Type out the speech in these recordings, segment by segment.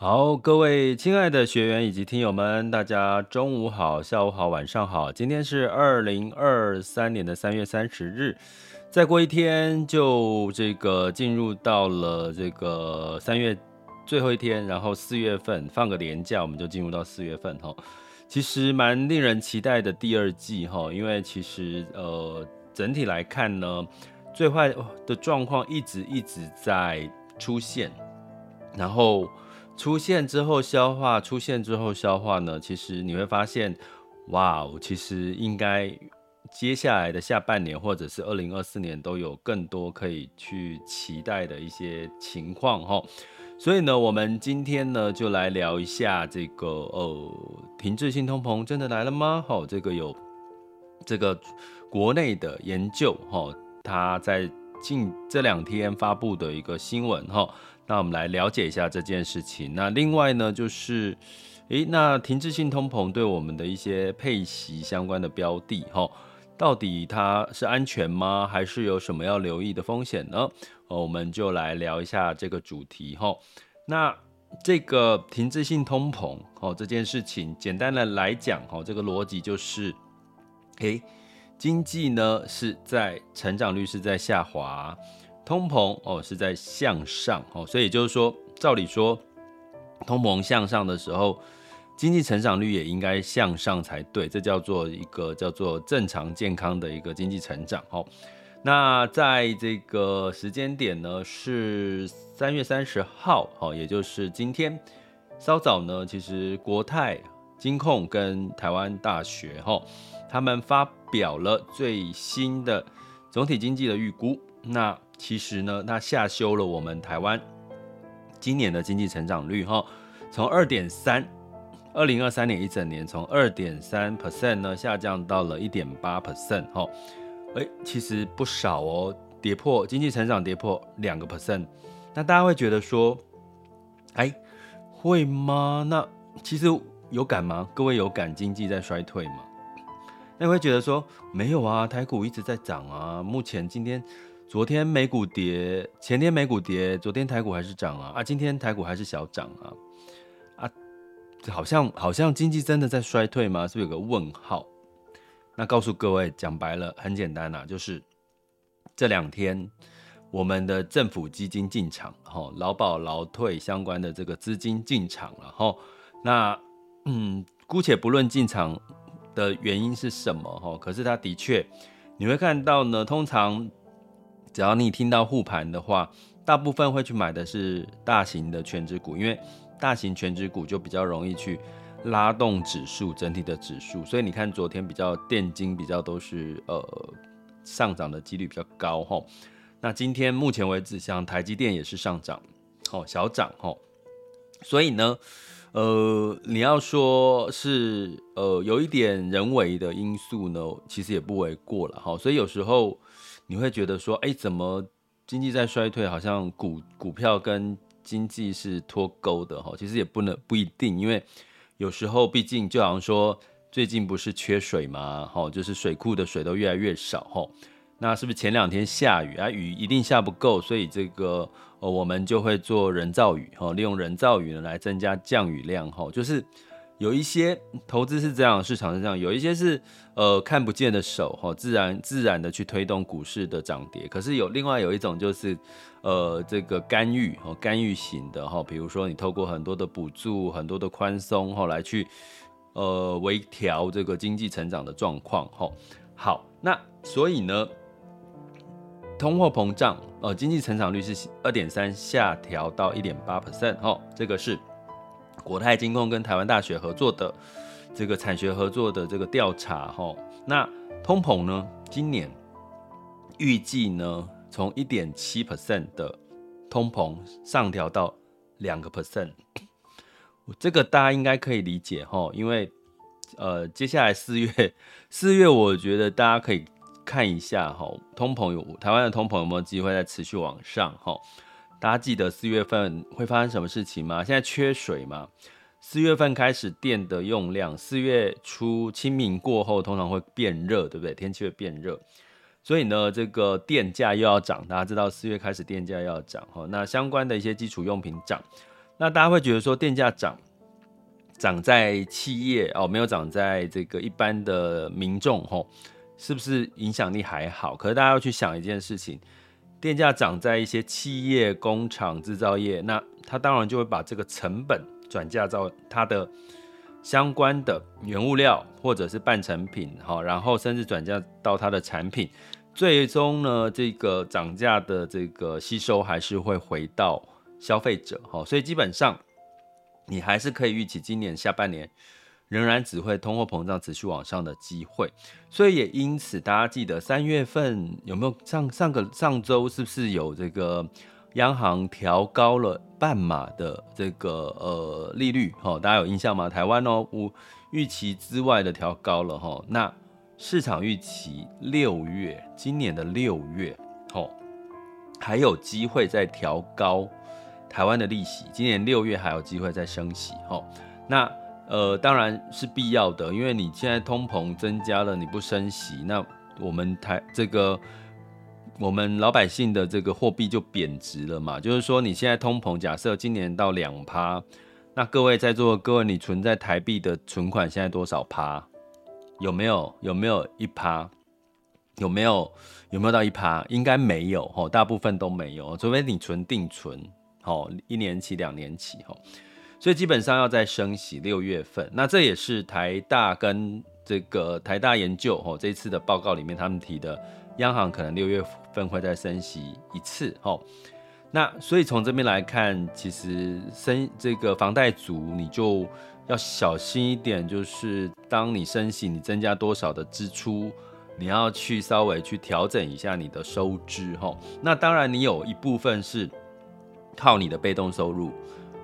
好，各位亲爱的学员以及听友们，大家中午好、下午好、晚上好。今天是二零二三年的三月三十日，再过一天就这个进入到了这个三月最后一天，然后四月份放个年假，我们就进入到四月份哈。其实蛮令人期待的第二季哈，因为其实呃整体来看呢，最坏的状况一直一直在出现，然后。出现之后消化，出现之后消化呢？其实你会发现，哇，其实应该接下来的下半年或者是二零二四年都有更多可以去期待的一些情况哈。所以呢，我们今天呢就来聊一下这个呃，停滞性通膨真的来了吗？哈，这个有这个国内的研究哈，他在近这两天发布的一个新闻哈。那我们来了解一下这件事情。那另外呢，就是，诶，那停滞性通膨对我们的一些配息相关的标的，哈，到底它是安全吗？还是有什么要留意的风险呢？哦我们就来聊一下这个主题，哈。那这个停滞性通膨，哦，这件事情，简单的来讲，哈，这个逻辑就是，诶，经济呢是在成长率是在下滑。通膨哦是在向上哦，所以就是说，照理说，通膨向上的时候，经济成长率也应该向上才对，这叫做一个叫做正常健康的一个经济成长哦。那在这个时间点呢，是三月三十号哦，也就是今天稍早呢，其实国泰金控跟台湾大学哈，他们发表了最新的总体经济的预估，那。其实呢，它下修了我们台湾今年的经济成长率哈，从二点三，二零二三年一整年从二点三 percent 呢下降到了一点八 percent 哈，哎，其实不少哦，跌破经济成长跌破两个 percent，那大家会觉得说，哎，会吗？那其实有感吗？各位有感经济在衰退吗？那你会觉得说没有啊，台股一直在涨啊，目前今天。昨天美股跌，前天美股跌，昨天台股还是涨啊啊！今天台股还是小涨啊啊！好像好像经济真的在衰退吗？是不是有个问号？那告诉各位，讲白了很简单呐、啊，就是这两天我们的政府基金进场，哈，劳保劳退相关的这个资金进场了，哈。那嗯，姑且不论进场的原因是什么，哈，可是它的确你会看到呢，通常。只要你听到护盘的话，大部分会去买的是大型的权值股，因为大型权值股就比较容易去拉动指数整体的指数，所以你看昨天比较电金比较都是呃上涨的几率比较高哈。那今天目前为止，像台积电也是上涨，哦小涨哈。所以呢，呃你要说是呃有一点人为的因素呢，其实也不为过了哈。所以有时候。你会觉得说，哎，怎么经济在衰退，好像股股票跟经济是脱钩的哈？其实也不能不一定，因为有时候毕竟就好像说，最近不是缺水吗？哈，就是水库的水都越来越少哈。那是不是前两天下雨啊？雨一定下不够，所以这个呃，我们就会做人造雨哈，利用人造雨呢来增加降雨量哈，就是。有一些投资是这样，市场是这样，有一些是呃看不见的手哈，自然自然的去推动股市的涨跌。可是有另外有一种就是呃这个干预哦，干预型的哈，比如说你透过很多的补助、很多的宽松后来去呃微调这个经济成长的状况哈。好，那所以呢，通货膨胀呃经济成长率是二点三下调到一点八 percent 哈，这个是。国泰金控跟台湾大学合作的这个产学合作的这个调查，哈，那通膨呢，今年预计呢，从一点七 percent 的通膨上调到两个 percent，这个大家应该可以理解哈，因为呃，接下来四月，四月我觉得大家可以看一下哈，通膨有台湾的通膨有没有机会再持续往上哈？大家记得四月份会发生什么事情吗？现在缺水嘛，四月份开始电的用量，四月初清明过后通常会变热，对不对？天气会变热。所以呢，这个电价又要涨，大家知道四月开始电价要涨哈。那相关的一些基础用品涨，那大家会觉得说电价涨，涨在企业哦，没有涨在这个一般的民众吼，是不是影响力还好？可是大家要去想一件事情，电价涨在一些企业、工厂、制造业，那它当然就会把这个成本转嫁到它的相关的原物料或者是半成品，好，然后甚至转嫁到它的产品。最终呢，这个涨价的这个吸收还是会回到消费者，哈，所以基本上你还是可以预期今年下半年仍然只会通货膨胀持续往上的机会，所以也因此大家记得三月份有没有上上个上周是不是有这个央行调高了半码的这个呃利率，哈，大家有印象吗？台湾哦，无预期之外的调高了，哈，那。市场预期六月，今年的六月，哦，还有机会再调高台湾的利息。今年六月还有机会再升息，哦，那呃当然是必要的，因为你现在通膨增加了，你不升息，那我们台这个我们老百姓的这个货币就贬值了嘛。就是说你现在通膨，假设今年到两趴，那各位在座各位，你存在台币的存款现在多少趴？有没有有没有一趴？有没有有没有到一趴？应该没有吼，大部分都没有，除非你存定存，吼，一年期、两年期，吼，所以基本上要在升息六月份。那这也是台大跟这个台大研究吼这一次的报告里面他们提的，央行可能六月份会再升息一次，吼。那所以从这边来看，其实升这个房贷族你就。要小心一点，就是当你升息，你增加多少的支出，你要去稍微去调整一下你的收支哈。那当然，你有一部分是靠你的被动收入、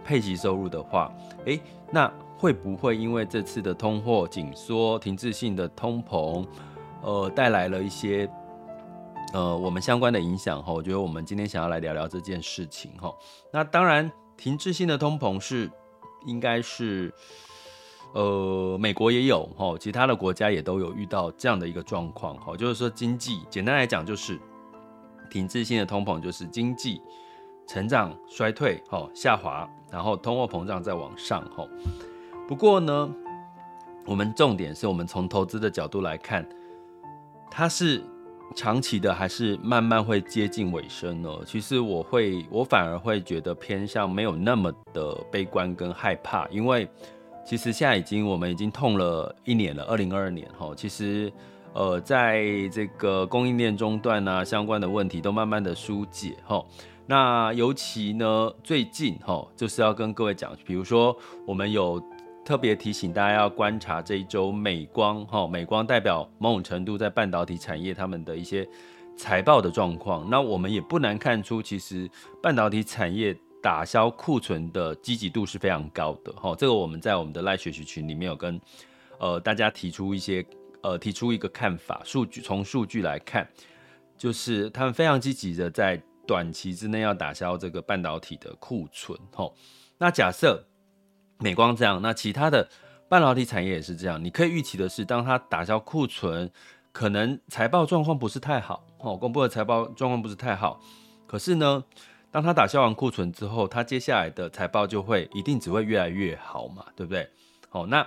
配息收入的话，诶，那会不会因为这次的通货紧缩、停滞性的通膨，呃，带来了一些呃我们相关的影响哈？我觉得我们今天想要来聊聊这件事情哈。那当然，停滞性的通膨是。应该是，呃，美国也有哈，其他的国家也都有遇到这样的一个状况哈，就是说经济简单来讲就是停滞性的通膨，就是经济成长衰退哈下滑，然后通货膨胀再往上哈。不过呢，我们重点是我们从投资的角度来看，它是。长期的还是慢慢会接近尾声呢？其实我会，我反而会觉得偏向没有那么的悲观跟害怕，因为其实现在已经我们已经痛了一年了，二零二二年哈。其实呃，在这个供应链中断啊相关的问题都慢慢的疏解哈。那尤其呢最近哈，就是要跟各位讲，比如说我们有。特别提醒大家要观察这一周美光哈，美光代表某种程度在半导体产业他们的一些财报的状况。那我们也不难看出，其实半导体产业打消库存的积极度是非常高的哈。这个我们在我们的赖学习群里面有跟呃大家提出一些呃提出一个看法，数据从数据来看，就是他们非常积极的在短期之内要打消这个半导体的库存哈。那假设。美光这样，那其他的半导体产业也是这样。你可以预期的是，当它打消库存，可能财报状况不是太好哦，公布的财报状况不是太好。可是呢，当它打消完库存之后，它接下来的财报就会一定只会越来越好嘛，对不对？好，那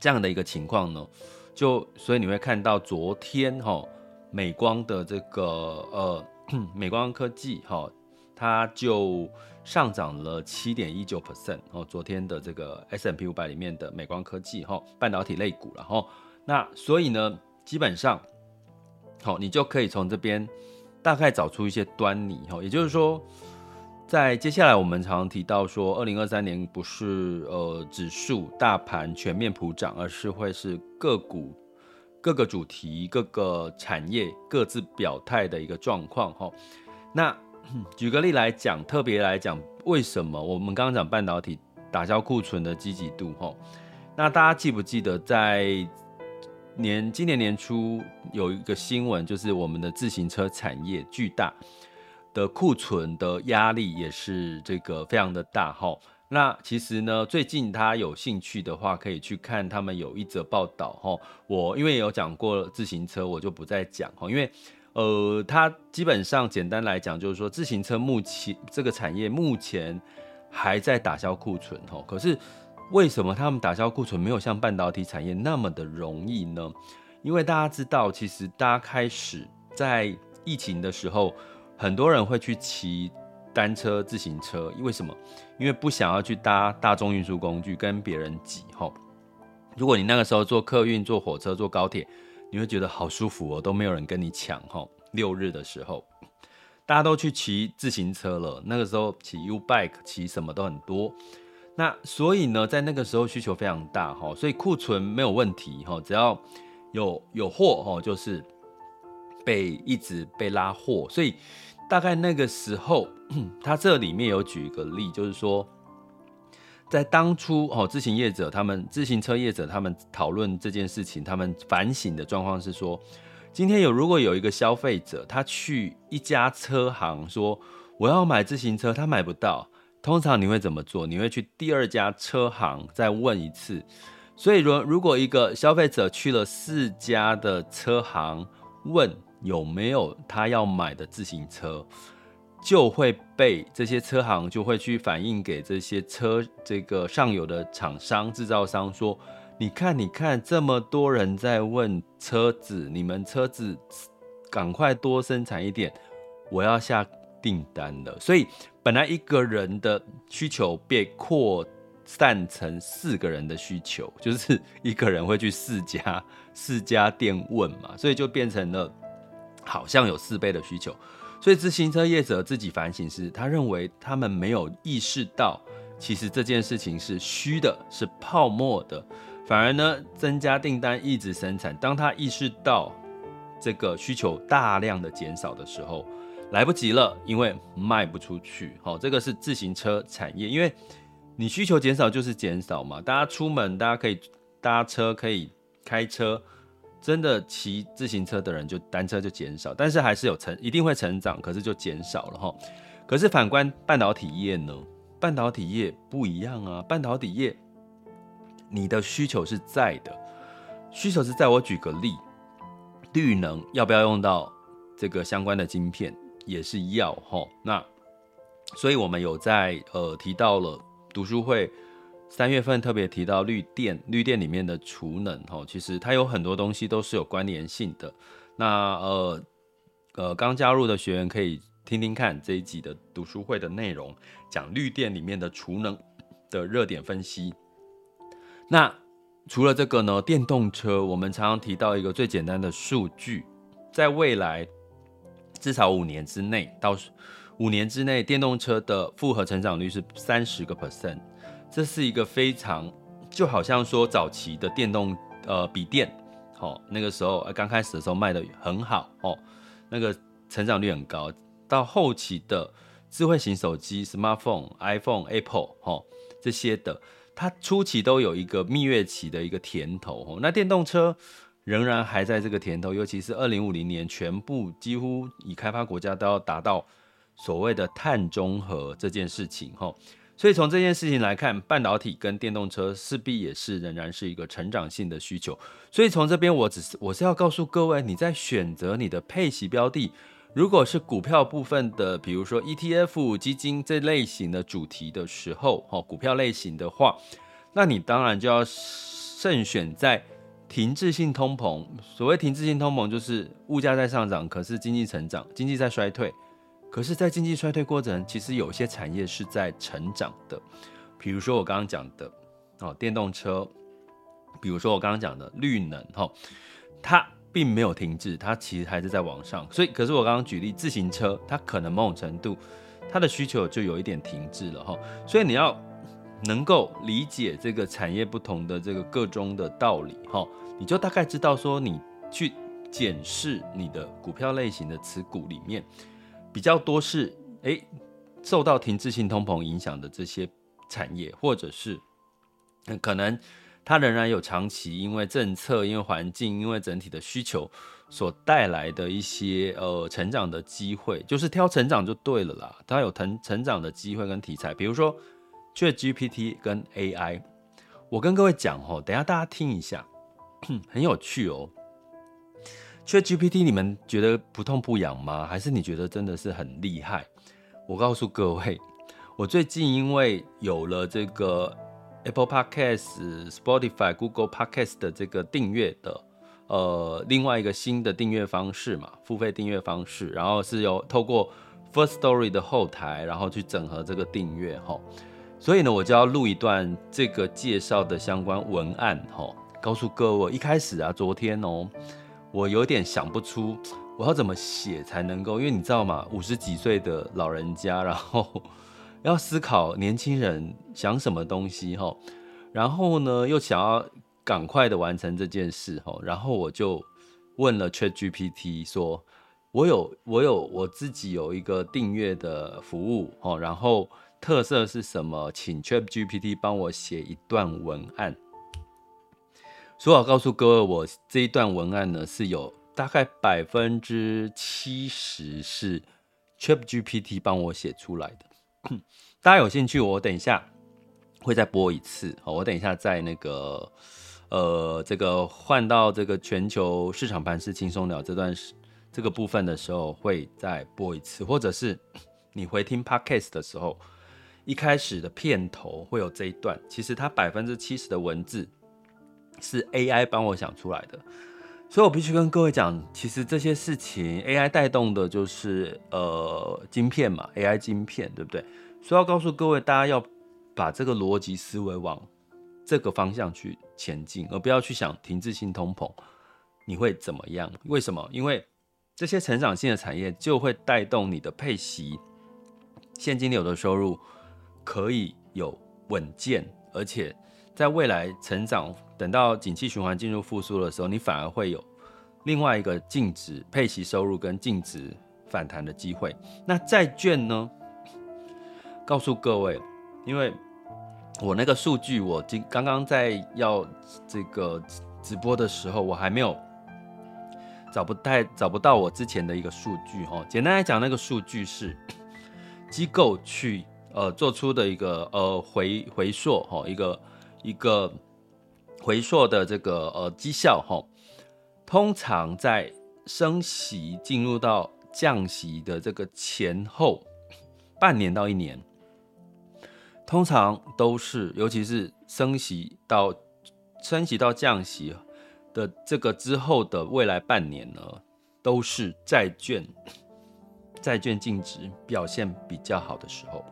这样的一个情况呢，就所以你会看到昨天哈，美光的这个呃，美光科技哈，它就。上涨了七点一九 percent 哦，昨天的这个 S M P 五百里面的美光科技哈，半导体类股了哈，那所以呢，基本上，好，你就可以从这边大概找出一些端倪哈，也就是说，在接下来我们常常提到说，二零二三年不是呃指数大盘全面普涨，而是会是个股各个主题各个产业各自表态的一个状况哈，那。举个例来讲，特别来讲，为什么我们刚刚讲半导体打消库存的积极度？哈，那大家记不记得在年今年年初有一个新闻，就是我们的自行车产业巨大的库存的压力也是这个非常的大，哈。那其实呢，最近他有兴趣的话，可以去看他们有一则报道，哈。我因为有讲过自行车，我就不再讲，哈，因为。呃，它基本上简单来讲，就是说自行车目前这个产业目前还在打消库存吼。可是为什么他们打消库存没有像半导体产业那么的容易呢？因为大家知道，其实大家开始在疫情的时候，很多人会去骑单车、自行车，为什么？因为不想要去搭大众运输工具跟别人挤吼。如果你那个时候坐客运、坐火车、坐高铁。你会觉得好舒服哦，都没有人跟你抢吼。六日的时候，大家都去骑自行车了。那个时候骑 U bike 骑什么都很多。那所以呢，在那个时候需求非常大哈，所以库存没有问题哈，只要有有货哈，就是被一直被拉货。所以大概那个时候，他这里面有举一个例，就是说。在当初哦，自行业者他们自行车业者他们讨论这件事情，他们反省的状况是说，今天有如果有一个消费者，他去一家车行说我要买自行车，他买不到，通常你会怎么做？你会去第二家车行再问一次。所以如如果一个消费者去了四家的车行问有没有他要买的自行车。就会被这些车行就会去反映给这些车这个上游的厂商制造商说，你看你看这么多人在问车子，你们车子赶快多生产一点，我要下订单了。所以本来一个人的需求被扩散成四个人的需求，就是一个人会去四家四家店问嘛，所以就变成了好像有四倍的需求。所以自行车业者自己反省是，他认为他们没有意识到，其实这件事情是虚的，是泡沫的，反而呢增加订单，一直生产。当他意识到这个需求大量的减少的时候，来不及了，因为卖不出去。好，这个是自行车产业，因为你需求减少就是减少嘛。大家出门，大家可以搭车，可以开车。真的骑自行车的人就单车就减少，但是还是有成一定会成长，可是就减少了哈。可是反观半导体业呢？半导体业不一样啊，半导体业你的需求是在的，需求是在。我举个例，绿能要不要用到这个相关的晶片，也是要哈。那所以我们有在呃提到了读书会。三月份特别提到绿电，绿电里面的储能，哈，其实它有很多东西都是有关联性的。那呃呃，刚加入的学员可以听听看这一集的读书会的内容，讲绿电里面的储能的热点分析。那除了这个呢，电动车我们常常提到一个最简单的数据，在未来至少五年之内，到五年之内，电动车的复合成长率是三十个 percent。这是一个非常，就好像说早期的电动呃笔电，哦、那个时候刚开始的时候卖得很好哦，那个成长率很高。到后期的智慧型手机，smartphone、iPhone、Apple 哦这些的，它初期都有一个蜜月期的一个甜头。那电动车仍然还在这个甜头，尤其是二零五零年，全部几乎已开发国家都要达到所谓的碳中和这件事情哈。所以从这件事情来看，半导体跟电动车势必也是仍然是一个成长性的需求。所以从这边，我只是我是要告诉各位，你在选择你的配息标的，如果是股票部分的，比如说 ETF 基金这类型的主题的时候，哦，股票类型的话，那你当然就要慎选在停滞性通膨。所谓停滞性通膨，就是物价在上涨，可是经济成长，经济在衰退。可是，在经济衰退过程，其实有些产业是在成长的，比如说我刚刚讲的哦，电动车，比如说我刚刚讲的绿能，哈，它并没有停滞，它其实还是在往上。所以，可是我刚刚举例自行车，它可能某种程度它的需求就有一点停滞了，哈。所以你要能够理解这个产业不同的这个个中的道理，哈，你就大概知道说，你去检视你的股票类型的持股里面。比较多是诶，受到停滞性通膨影响的这些产业，或者是嗯可能它仍然有长期因为政策、因为环境、因为整体的需求所带来的一些呃成长的机会，就是挑成长就对了啦。它有成成长的机会跟题材，比如说 ChatGPT 跟 AI。我跟各位讲哦，等下大家听一下，很有趣哦。ChatGPT 你们觉得不痛不痒吗？还是你觉得真的是很厉害？我告诉各位，我最近因为有了这个 Apple Podcast、Spotify、Google Podcast 的这个订阅的，呃，另外一个新的订阅方式嘛，付费订阅方式，然后是由透过 First Story 的后台，然后去整合这个订阅哈。所以呢，我就要录一段这个介绍的相关文案，哈，告诉各位。一开始啊，昨天哦，我有点想不出我要怎么写才能够，因为你知道吗，五十几岁的老人家，然后 要思考年轻人想什么东西，哈，然后呢，又想要赶快的完成这件事，哈，然后我就问了 ChatGPT 说，我有我有我自己有一个订阅的服务，哦，然后。特色是什么？请 ChatGPT 帮我写一段文案。所以我告诉各位，我这一段文案呢，是有大概百分之七十是 ChatGPT 帮我写出来的。大家有兴趣，我等一下会再播一次。好，我等一下在那个呃这个换到这个全球市场盘是轻松聊这段时这个部分的时候，会再播一次，或者是 你回听 Podcast 的时候。一开始的片头会有这一段，其实它百分之七十的文字是 AI 帮我想出来的，所以我必须跟各位讲，其实这些事情 AI 带动的就是呃晶片嘛，AI 晶片对不对？所以要告诉各位，大家要把这个逻辑思维往这个方向去前进，而不要去想停滞性通膨你会怎么样？为什么？因为这些成长性的产业就会带动你的配息、现金流的收入。可以有稳健，而且在未来成长，等到景气循环进入复苏的时候，你反而会有另外一个净值配息收入跟净值反弹的机会。那债券呢？告诉各位，因为我那个数据，我今刚刚在要这个直播的时候，我还没有找不太找不到我之前的一个数据哈。简单来讲，那个数据是 机构去。呃，做出的一个呃回回溯哈，一个一个回溯的这个呃绩效哈，通常在升息进入到降息的这个前后半年到一年，通常都是，尤其是升息到升息到降息的这个之后的未来半年呢，都是债券债券净值表现比较好的时候。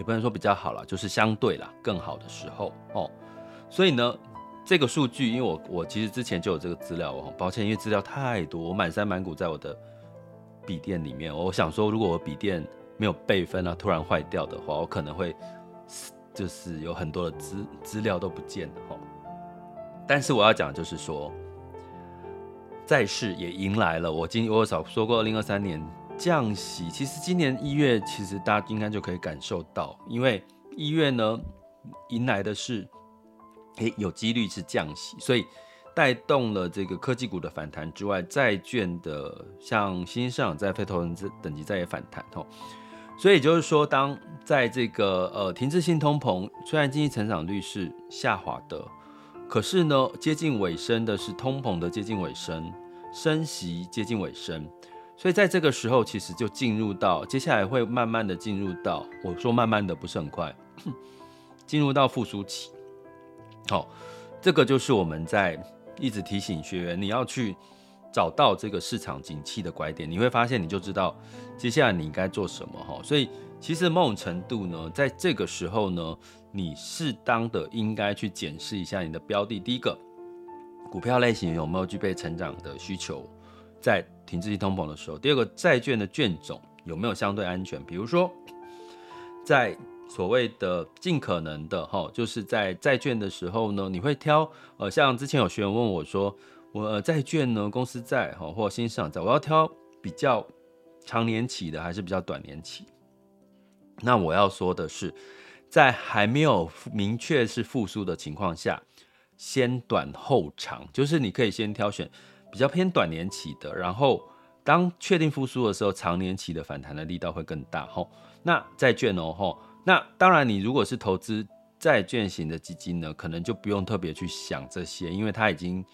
也不能说比较好了，就是相对啦更好的时候哦。所以呢，这个数据，因为我我其实之前就有这个资料哦，抱歉，因为资料太多，我满山满谷在我的笔电里面。我想说，如果我笔电没有备份啊，突然坏掉的话，我可能会就是有很多的资资料都不见了哈。但是我要讲就是说，在世也迎来了我今我有少说过，二零二三年。降息，其实今年一月，其实大家应该就可以感受到，因为一月呢，迎来的是，诶，有几率是降息，所以带动了这个科技股的反弹之外，债券的像新兴市场在、非投资等级债也反弹哦。所以就是说，当在这个呃停滞性通膨，虽然经济成长率是下滑的，可是呢，接近尾声的是通膨的接近尾声，升息接近尾声。所以在这个时候，其实就进入到接下来会慢慢的进入到，我说慢慢的不是很快，进入到复苏期。好，这个就是我们在一直提醒学员，你要去找到这个市场景气的拐点，你会发现你就知道接下来你应该做什么哈。所以其实某种程度呢，在这个时候呢，你适当的应该去检视一下你的标的，第一个股票类型有没有具备成长的需求。在停滞性通膨的时候，第二个债券的券种有没有相对安全？比如说，在所谓的尽可能的哈，就是在债券的时候呢，你会挑呃，像之前有学员问我说，我债券呢，公司债哈或新市场债，我要挑比较长年期的还是比较短年期？那我要说的是，在还没有明确是复苏的情况下，先短后长，就是你可以先挑选比较偏短年期的，然后当确定复苏的时候，长年期的反弹的力道会更大。吼，那债券哦，吼，那当然你如果是投资债券型的基金呢，可能就不用特别去想这些，因为它已经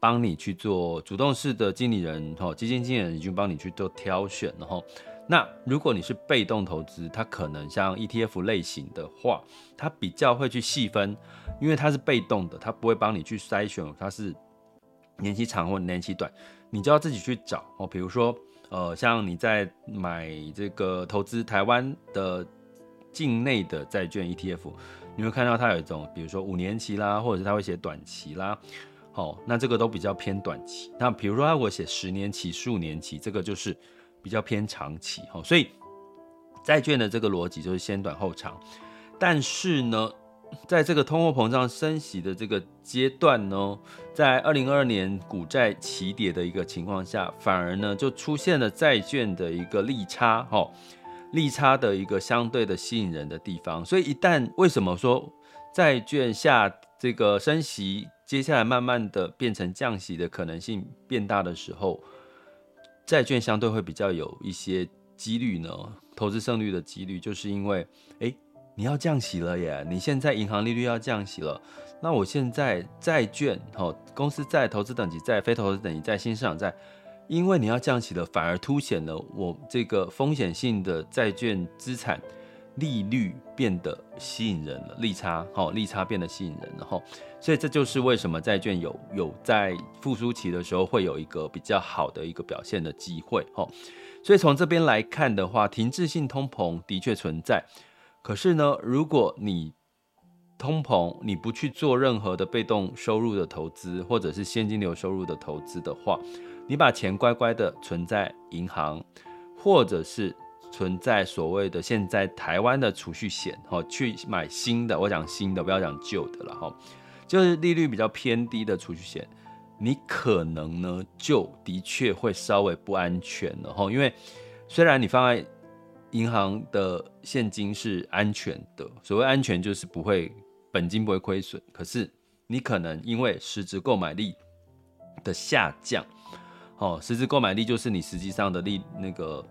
帮你去做主动式的经理人，吼，基金经理人已经帮你去做挑选，然后。那如果你是被动投资，它可能像 ETF 类型的话，它比较会去细分，因为它是被动的，它不会帮你去筛选，它是年期长或年期短，你就要自己去找哦。比如说，呃，像你在买这个投资台湾的境内的债券 ETF，你会看到它有一种，比如说五年期啦，或者是它会写短期啦，好，那这个都比较偏短期。那比如说它如果写十年期、十五年期，这个就是。比较偏长期哈，所以债券的这个逻辑就是先短后长。但是呢，在这个通货膨胀升息的这个阶段呢，在二零二二年股债齐跌的一个情况下，反而呢就出现了债券的一个利差哈，利差的一个相对的吸引人的地方。所以一旦为什么说债券下这个升息，接下来慢慢的变成降息的可能性变大的时候，债券相对会比较有一些几率呢，投资胜率的几率，就是因为，哎，你要降息了耶，你现在银行利率要降息了，那我现在债券，哦，公司债、投资等级债、非投资等级债、新市场债，因为你要降息了，反而凸显了我这个风险性的债券资产。利率变得吸引人了，利差好，利差变得吸引人了哈，所以这就是为什么债券有有在复苏期的时候会有一个比较好的一个表现的机会哈，所以从这边来看的话，停滞性通膨的确存在，可是呢，如果你通膨你不去做任何的被动收入的投资或者是现金流收入的投资的话，你把钱乖乖的存在银行或者是。存在所谓的现在台湾的储蓄险，哈，去买新的，我讲新的，不要讲旧的了，哈，就是利率比较偏低的储蓄险，你可能呢就的确会稍微不安全了，哈，因为虽然你放在银行的现金是安全的，所谓安全就是不会本金不会亏损，可是你可能因为实质购买力的下降，哦，实质购买力就是你实际上的利那个。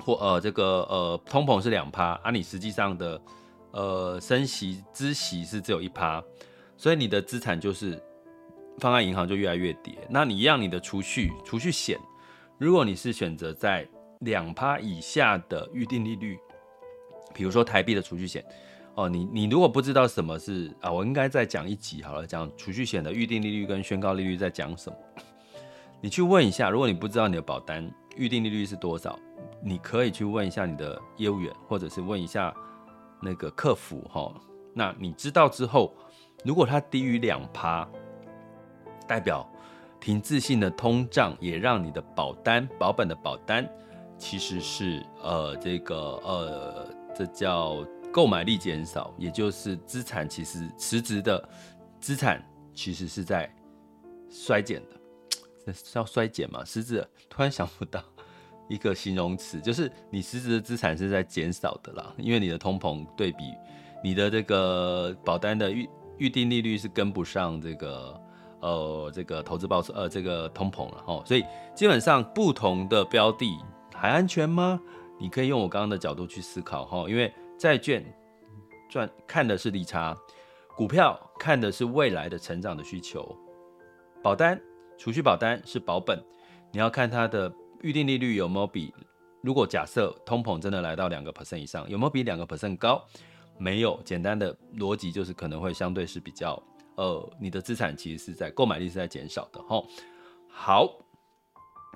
或呃这个呃通膨是两趴，啊你实际上的呃升息孳息是只有一趴，所以你的资产就是放在银行就越来越跌。那你让你的储蓄储蓄险，如果你是选择在两趴以下的预定利率，比如说台币的储蓄险，哦你你如果不知道什么是啊，我应该再讲一集好了，讲储蓄险的预定利率跟宣告利率在讲什么，你去问一下，如果你不知道你的保单预定利率是多少。你可以去问一下你的业务员，或者是问一下那个客服哈。那你知道之后，如果它低于两趴，代表停滞性的通胀也让你的保单保本的保单其实是呃这个呃这叫购买力减少，也就是资产其实实质的资产其实是在衰减的，这叫衰减嘛？实质突然想不到。一个形容词 就是你实质的资产是在减少的啦，因为你的通膨对比你的这个保单的预预定利率是跟不上这个呃这个投资报酬呃这个通膨了哈，所以基本上不同的标的还安全吗？你可以用我刚刚的角度去思考哈，因为债券赚看的是利差，股票看的是未来的成长的需求，保单储蓄保单是保本，你要看它的。预定利率有没有比？如果假设通膨真的来到两个 percent 以上，有没有比两个 percent 高？没有。简单的逻辑就是可能会相对是比较，呃，你的资产其实是在购买力是在减少的哈。好，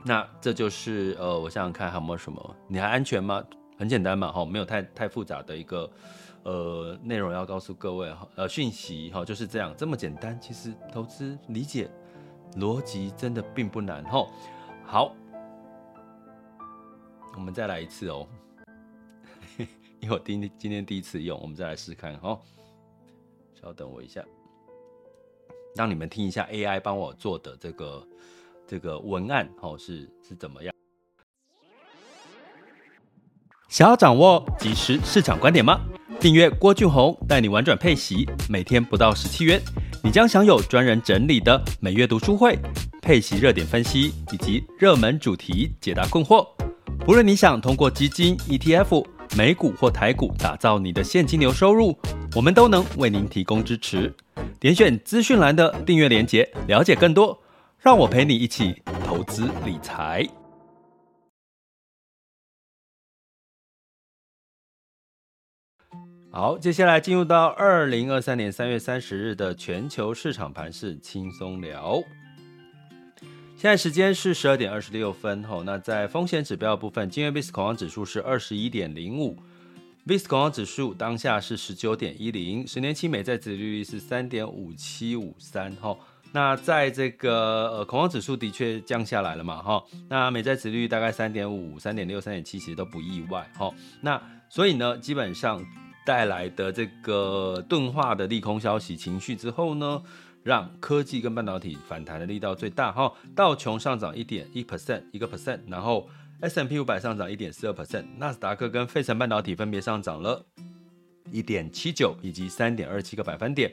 那这就是呃，我想想看还有没有什么？你还安全吗？很简单嘛，哈，没有太太复杂的一个呃内容要告诉各位哈，呃，讯息哈，就是这样这么简单。其实投资理解逻辑真的并不难哈。好。我们再来一次哦，因为我今天今天第一次用，我们再来试看哦。稍等我一下，让你们听一下 AI 帮我做的这个这个文案哦，是是怎么样？想要掌握即时市场观点吗？订阅郭俊宏带你玩转配息，每天不到十七元，你将享有专人整理的每月读书会、配息热点分析以及热门主题解答困惑。不论你想通过基金、ETF、美股或台股打造你的现金流收入，我们都能为您提供支持。点选资讯栏的订阅链接，了解更多。让我陪你一起投资理财。好，接下来进入到二零二三年三月三十日的全球市场盘势轻松聊。现在时间是十二点二十六分。吼，那在风险指标部分，今日 VIX 恐慌指数是二十一点零五，VIX 恐慌指数当下是十九点一零，十年期美债殖利率是三点五七五三。吼，那在这个呃恐慌指数的确降下来了嘛？哈，那美债殖率大概三点五、三点六、三点七，其实都不意外。哈，那所以呢，基本上。带来的这个钝化的利空消息情绪之后呢，让科技跟半导体反弹的力道最大哈。道琼上涨一点一 percent 一个 percent，然后 S M P 五百上涨一点四二 percent，纳斯达克跟费城半导体分别上涨了一点七九以及三点二七个百分点。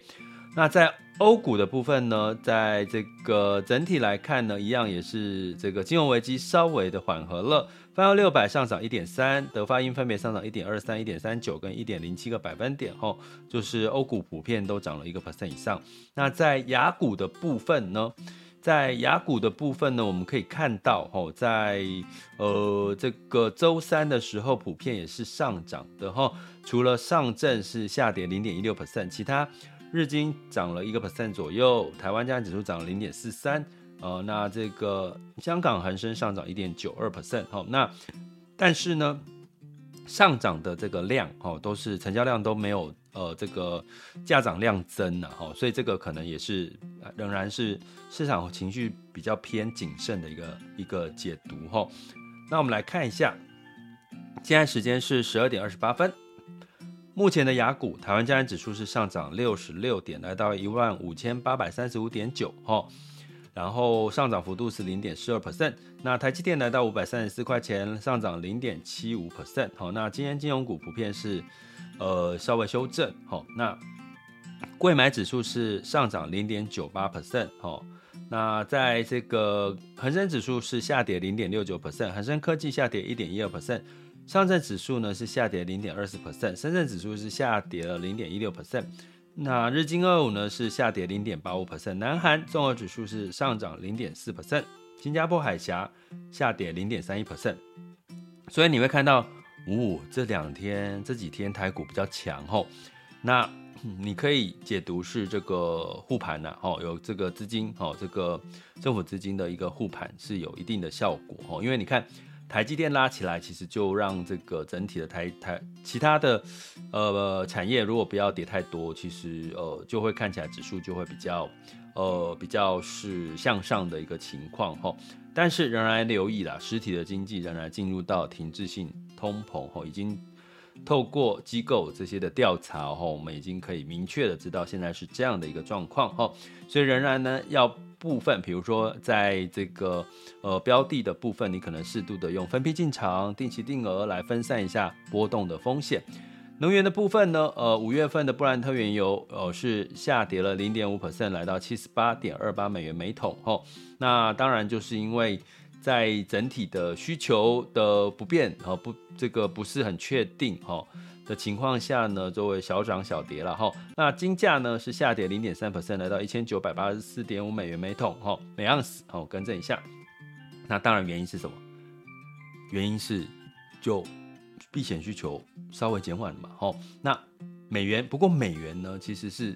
那在欧股的部分呢，在这个整体来看呢，一样也是这个金融危机稍微的缓和了。泛欧六百上涨一点三，德法英分别上涨一点二三、一点三九跟一点零七个百分点，吼，就是欧股普遍都涨了一个 percent 以上。那在雅股的部分呢，在雅股的部分呢，我们可以看到，吼，在呃这个周三的时候，普遍也是上涨的，哈，除了上证是下跌零点一六 percent，其他日经涨了一个 percent 左右，台湾加权指数涨了零点四三。呃，那这个香港恒生上涨一点九二 percent，好，那但是呢，上涨的这个量，哦，都是成交量都没有，呃，这个价涨量增啊，哈，所以这个可能也是仍然是市场情绪比较偏谨慎的一个一个解读，哈。那我们来看一下，现在时间是十二点二十八分，目前的雅股，台湾加权指数是上涨六十六点，来到一万五千八百三十五点九，哈。然后上涨幅度是零点四二 percent，那台积电来到五百三十四块钱，上涨零点七五 percent。好，那今天金融股普遍是呃稍微修正。好，那柜买指数是上涨零点九八 percent。好，那在这个恒生指数是下跌零点六九 percent，恒生科技下跌一点一二 percent，上证指数呢是下跌零点二四 percent，深圳指数是下跌了零点一六 percent。那日经二五呢是下跌零点八五 percent，南韩综合指数是上涨零点四 percent，新加坡海峡下跌零点三一 percent。所以你会看到，呜、哦，这两天这几天台股比较强吼，那你可以解读是这个护盘呐，吼，有这个资金，吼，这个政府资金的一个护盘是有一定的效果吼，因为你看。台积电拉起来，其实就让这个整体的台台其他的呃产业如果不要跌太多，其实呃就会看起来指数就会比较呃比较是向上的一个情况哈。但是仍然留意啦，实体的经济仍然进入到停滞性通膨哈，已经透过机构这些的调查哈，我们已经可以明确的知道现在是这样的一个状况哈，所以仍然呢要。部分，比如说在这个呃标的的部分，你可能适度的用分批进场、定期定额来分散一下波动的风险。能源的部分呢，呃，五月份的布兰特原油呃是下跌了零点五 percent，来到七十八点二八美元每桶。吼，那当然就是因为在整体的需求的不变，哦不，这个不是很确定，哈。的情况下呢，作为小涨小跌了哈。那金价呢是下跌零点三 percent，来到一千九百八十四点五美元每桶哈，每盎司哦，更正一下。那当然原因是什么？原因是就避险需求稍微减缓了嘛哈。那美元不过美元呢其实是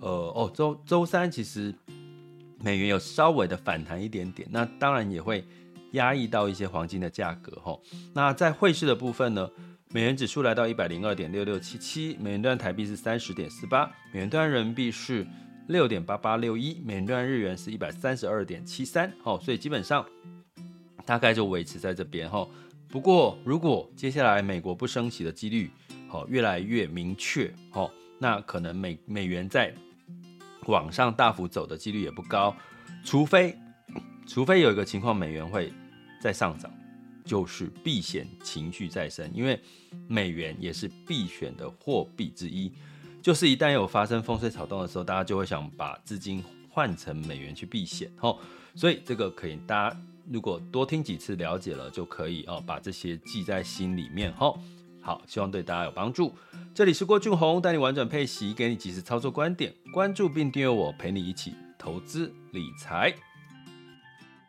呃哦周周三其实美元有稍微的反弹一点点，那当然也会压抑到一些黄金的价格哈。那在汇市的部分呢？美元指数来到一百零二点六六七七，美元兑台币是三十点四八，美元兑人民币是六点八八六一，美元兑日元是一百三十二点七三。好，所以基本上大概就维持在这边哈。不过如果接下来美国不升息的几率好越来越明确，好，那可能美美元在往上大幅走的几率也不高，除非除非有一个情况，美元会再上涨。就是避险情绪再生，因为美元也是必选的货币之一。就是一旦有发生风吹草动的时候，大家就会想把资金换成美元去避险，吼。所以这个可以，大家如果多听几次了解了，就可以哦，把这些记在心里面，吼。好，希望对大家有帮助。这里是郭俊宏，带你玩转配息，给你及时操作观点，关注并订阅我，陪你一起投资理财。